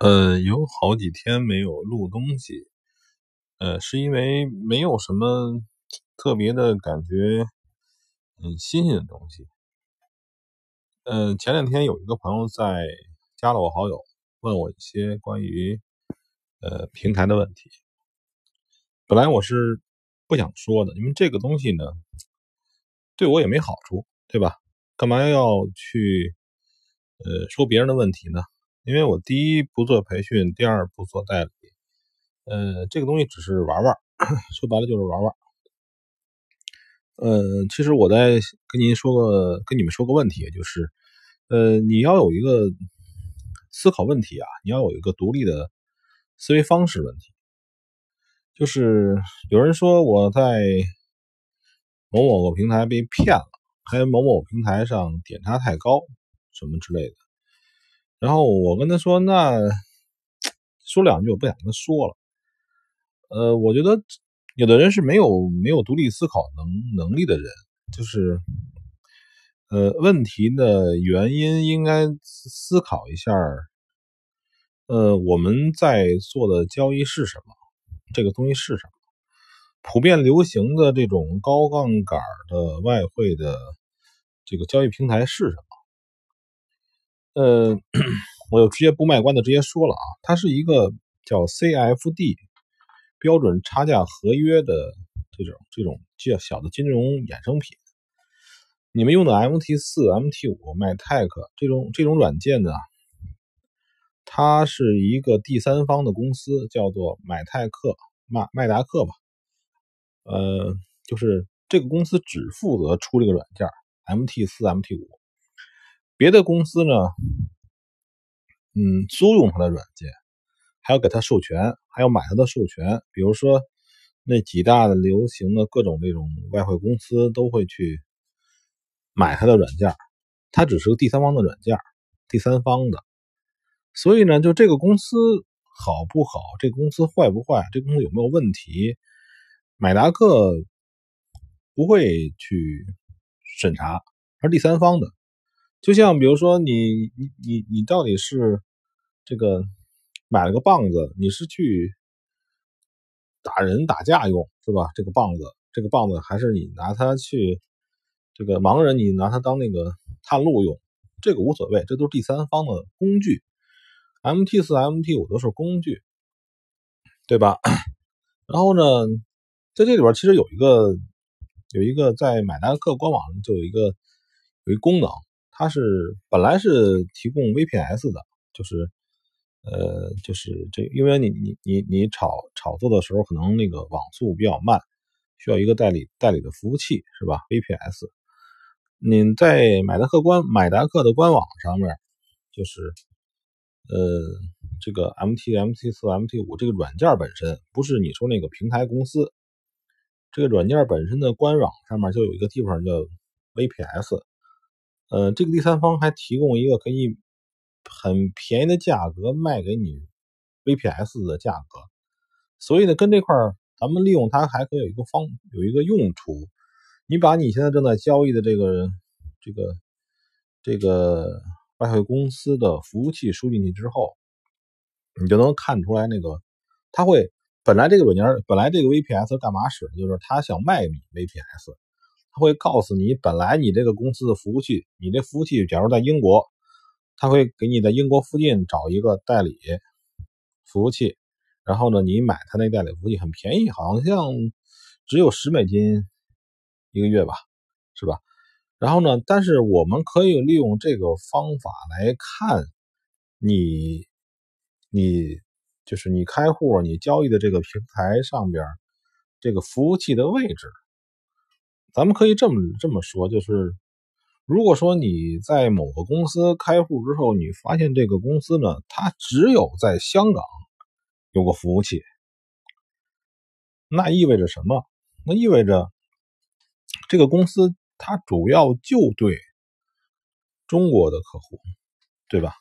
呃，有好几天没有录东西，呃，是因为没有什么特别的感觉，嗯，新鲜的东西。呃，前两天有一个朋友在加了我好友，问我一些关于呃平台的问题。本来我是不想说的，因为这个东西呢，对我也没好处，对吧？干嘛要去呃说别人的问题呢？因为我第一不做培训，第二不做代理，呃，这个东西只是玩玩，说白了就是玩玩。呃，其实我在跟您说个，跟你们说个问题，就是，呃，你要有一个思考问题啊，你要有一个独立的思维方式问题。就是有人说我在某某个平台被骗了，还有某某平台上点差太高，什么之类的。然后我跟他说：“那说两句，我不想跟他说了。呃，我觉得有的人是没有没有独立思考能能力的人，就是呃问题的原因应该思考一下。呃，我们在做的交易是什么？这个东西是什么？普遍流行的这种高杠杆的外汇的这个交易平台是什么？”呃，我就直接不卖关子，直接说了啊，它是一个叫 CFD 标准差价合约的这种这种较小的金融衍生品。你们用的 MT 四、MT 五、MyTech 这种这种软件呢，它是一个第三方的公司，叫做买泰克麦麦达克吧。呃，就是这个公司只负责出这个软件，MT 四、MT 五。别的公司呢，嗯，租用他的软件，还要给他授权，还要买他的授权。比如说，那几大的流行的各种这种外汇公司都会去买他的软件，他只是个第三方的软件，第三方的。所以呢，就这个公司好不好，这个公司坏不坏，这公司有没有问题，买达克不会去审查，是第三方的。就像比如说，你你你你到底是这个买了个棒子，你是去打人打架用是吧？这个棒子，这个棒子还是你拿它去这个盲人，你拿它当那个探路用，这个无所谓，这都是第三方的工具。MT 四、MT 五都是工具，对吧？然后呢，在这里边其实有一个有一个在买达克官网就有一个有一功能。它是本来是提供 VPS 的，就是，呃，就是这，因为你你你你炒炒作的时候，可能那个网速比较慢，需要一个代理代理的服务器，是吧？VPS，你在买达克官买达克的官网上面，就是，呃，这个 MT MT 四 MT 五这个软件本身，不是你说那个平台公司，这个软件本身的官网上面就有一个地方叫 VPS。呃，这个第三方还提供一个可以很便宜的价格卖给你 VPS 的价格，所以呢，跟这块咱们利用它还可以有一个方有一个用处。你把你现在正在交易的这个这个这个外汇公司的服务器输进去之后，你就能看出来那个它会本来这个软件本来这个 VPS 干嘛使？就是他想卖你 VPS。他会告诉你，本来你这个公司的服务器，你这服务器假如在英国，他会给你在英国附近找一个代理服务器，然后呢，你买他那代理服务器很便宜，好像只有十美金一个月吧，是吧？然后呢，但是我们可以利用这个方法来看你，你就是你开户、你交易的这个平台上边这个服务器的位置。咱们可以这么这么说，就是如果说你在某个公司开户之后，你发现这个公司呢，它只有在香港有个服务器，那意味着什么？那意味着这个公司它主要就对中国的客户，对吧？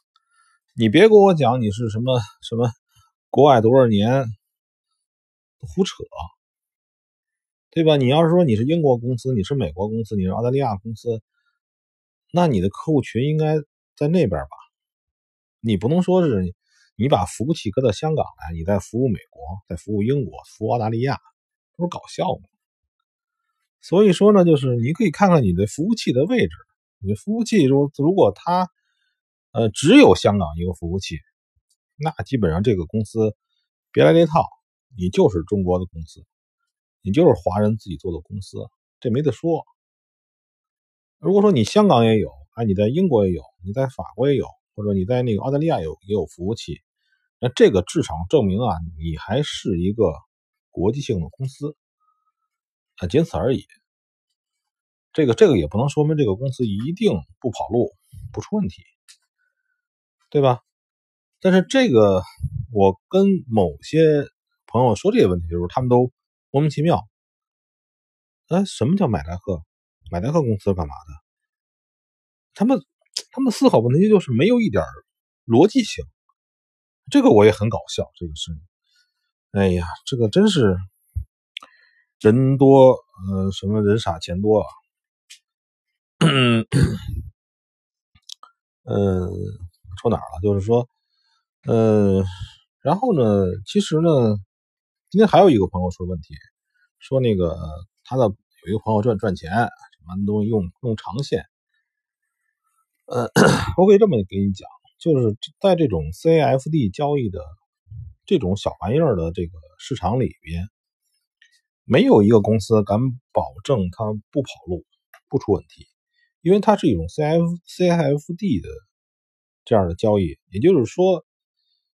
你别跟我讲你是什么什么国外多少年，胡扯。对吧？你要是说你是英国公司，你是美国公司，你是澳大利亚公司，那你的客户群应该在那边吧？你不能说是你把服务器搁到香港来，你在服务美国，在服务英国，服务澳大利亚，不是搞笑吗？所以说呢，就是你可以看看你的服务器的位置，你的服务器如如果它呃只有香港一个服务器，那基本上这个公司别来这套，你就是中国的公司，你就是华人自己做的公司，这没得说。如果说你香港也有，哎，你在英国也有，你在法国也有，或者你在那个澳大利亚有也有服务器，那这个至少证明啊，你还是一个国际性的公司，啊，仅此而已。这个这个也不能说明这个公司一定不跑路、不出问题，对吧？但是这个我跟某些朋友说这个问题的时候，他们都莫名其妙。哎，什么叫买代客？买代客公司干嘛的？他们他们思考问题就是没有一点逻辑性，这个我也很搞笑。这个事，哎呀，这个真是人多，呃，什么人傻钱多啊？嗯，呃，说哪儿了？就是说，呃，然后呢，其实呢，今天还有一个朋友说问题，说那个他的有一个朋友赚赚钱。什么东西用用长线，呃，我可以这么给你讲，就是在这种 CFD 交易的这种小玩意儿的这个市场里边，没有一个公司敢保证它不跑路、不出问题，因为它是一种 CF CFD 的这样的交易，也就是说，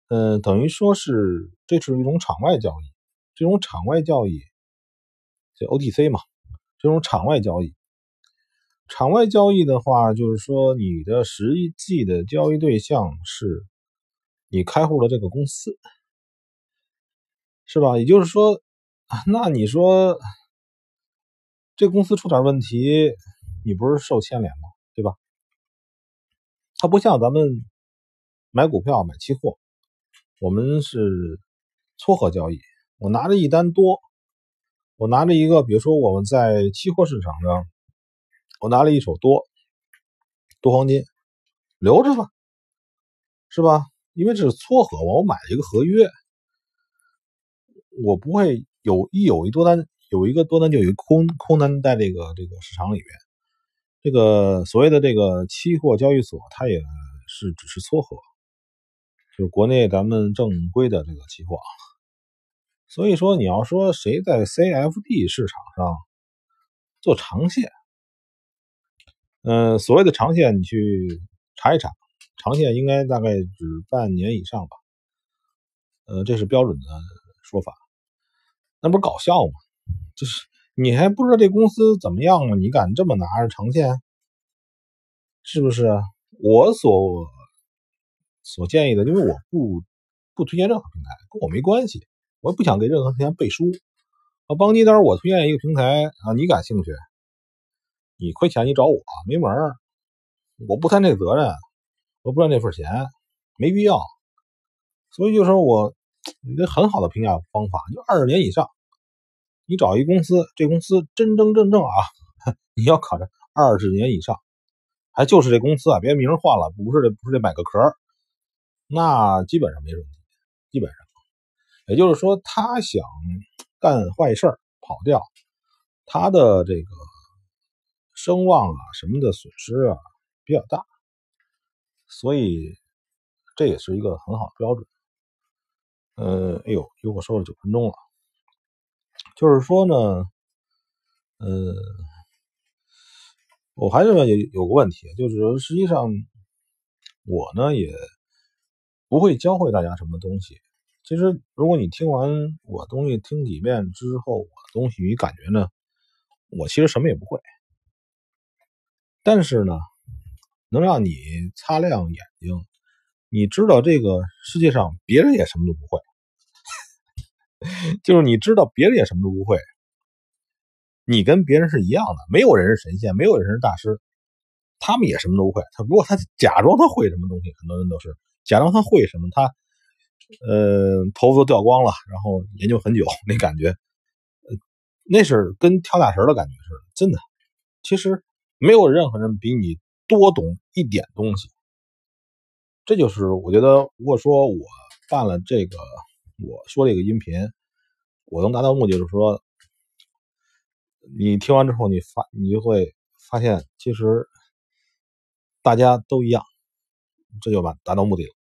嗯，等于说是这是一种场外交易，这种场外交易就 OTC 嘛，这种场外交易。场外交易的话，就是说你的实际的交易对象是你开户的这个公司，是吧？也就是说，那你说这公司出点问题，你不是受牵连吗？对吧？它不像咱们买股票、买期货，我们是撮合交易。我拿着一单多，我拿着一个，比如说我们在期货市场上。我拿了一手多多黄金，留着吧，是吧？因为这是撮合，我买了一个合约，我不会有一有一多单，有一个多单就有一个空空单在这个这个市场里边。这个所谓的这个期货交易所，它也是只是撮合，就是国内咱们正规的这个期货。所以说，你要说谁在 CFD 市场上做长线？嗯，所谓的长线，你去查一查，长线应该大概指半年以上吧。呃，这是标准的说法。那不是搞笑吗？就是你还不知道这公司怎么样吗？你敢这么拿着长线？是不是？我所所建议的，因为我不不推荐任何平台，跟我没关系，我也不想给任何平台背书。啊，邦尼单我推荐一个平台啊，你感兴趣？你亏钱，你找我没门儿，我不担这个责任，我不赚这份钱，没必要。所以就说我一个很好的评价方法，就二十年以上，你找一公司，这公司真真正正啊，你要考着二十年以上，还就是这公司啊，别名换了，不是这不是这买个壳，那基本上没问题，基本上。也就是说，他想干坏事跑掉，他的这个。声望啊，什么的损失啊比较大，所以这也是一个很好的标准。呃，哎呦，又我说了九分钟了，就是说呢，呃，我还是有有个问题，就是实际上我呢也不会教会大家什么东西。其实如果你听完我东西听几遍之后，我的东西你感觉呢，我其实什么也不会。但是呢，能让你擦亮眼睛，你知道这个世界上别人也什么都不会，就是你知道别人也什么都不会，你跟别人是一样的，没有人是神仙，没有人是大师，他们也什么都不会。他如果他假装他会什么东西，很多人都是假装他会什么，他呃头发都掉光了，然后研究很久，那感觉，呃，那是跟跳大神的感觉似的，真的，其实。没有任何人比你多懂一点东西，这就是我觉得。如果说我办了这个我说这个音频，我能达到目的就是说，你听完之后，你发你就会发现，其实大家都一样，这就完达到目的了。